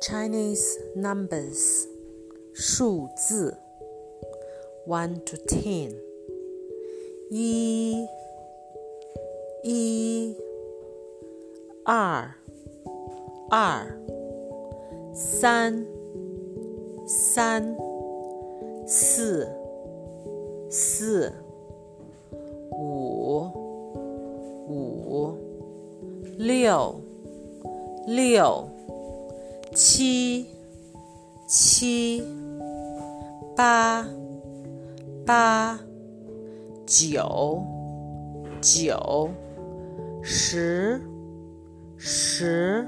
Chinese numbers 数字 one to ten 一一二二三三四四五五六六 七七八八九九十十。